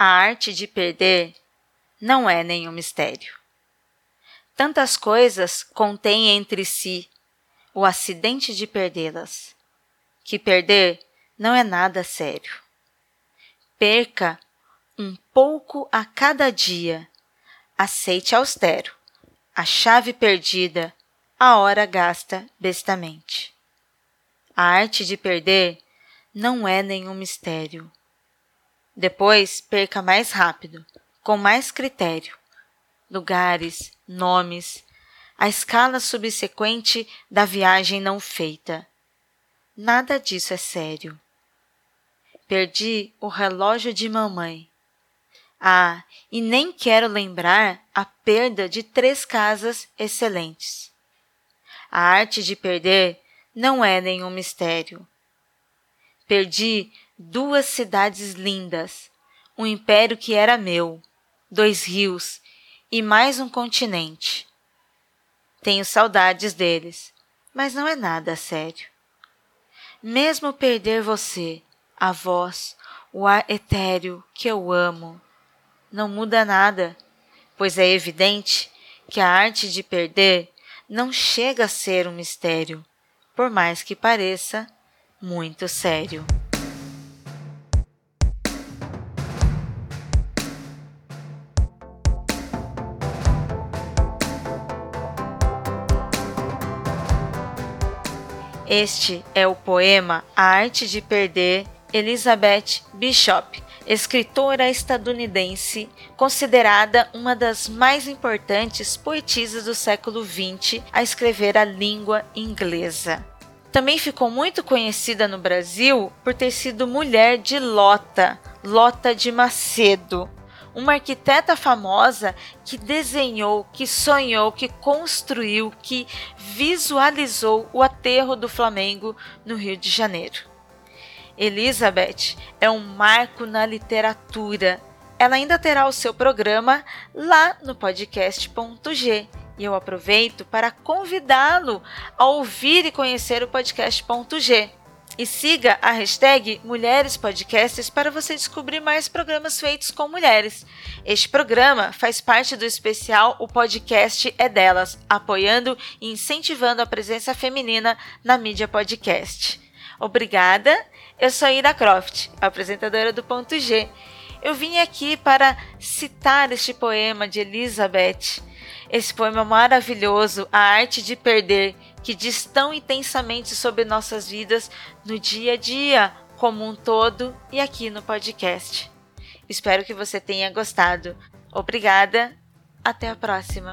A arte de perder não é nenhum mistério. Tantas coisas contém entre si o acidente de perdê-las, que perder não é nada sério. Perca um pouco a cada dia, aceite austero, a chave perdida, a hora gasta bestamente. A arte de perder não é nenhum mistério. Depois, perca mais rápido, com mais critério. Lugares, nomes, a escala subsequente da viagem não feita. Nada disso é sério. Perdi o relógio de mamãe. Ah, e nem quero lembrar a perda de três casas excelentes. A arte de perder não é nenhum mistério. Perdi duas cidades lindas, um império que era meu, dois rios e mais um continente. Tenho saudades deles, mas não é nada sério. Mesmo perder você, a voz, o ar etéreo que eu amo, não muda nada, pois é evidente que a arte de perder não chega a ser um mistério, por mais que pareça muito sério. Este é o poema A Arte de Perder, Elizabeth Bishop, escritora estadunidense, considerada uma das mais importantes poetisas do século XX a escrever a língua inglesa. Também ficou muito conhecida no Brasil por ter sido mulher de Lota, Lota de Macedo, uma arquiteta famosa que desenhou, que sonhou, que construiu, que visualizou o aterro do Flamengo no Rio de Janeiro. Elizabeth é um marco na literatura. Ela ainda terá o seu programa lá no podcast.g. E eu aproveito para convidá-lo a ouvir e conhecer o podcast.g. E siga a hashtag Mulheres Podcasts para você descobrir mais programas feitos com mulheres. Este programa faz parte do especial O Podcast é Delas, apoiando e incentivando a presença feminina na mídia podcast. Obrigada, eu sou Ira Croft, apresentadora do Ponto G. Eu vim aqui para citar este poema de Elizabeth esse poema maravilhoso, A Arte de Perder, que diz tão intensamente sobre nossas vidas no dia a dia, como um todo e aqui no podcast. Espero que você tenha gostado. Obrigada, até a próxima.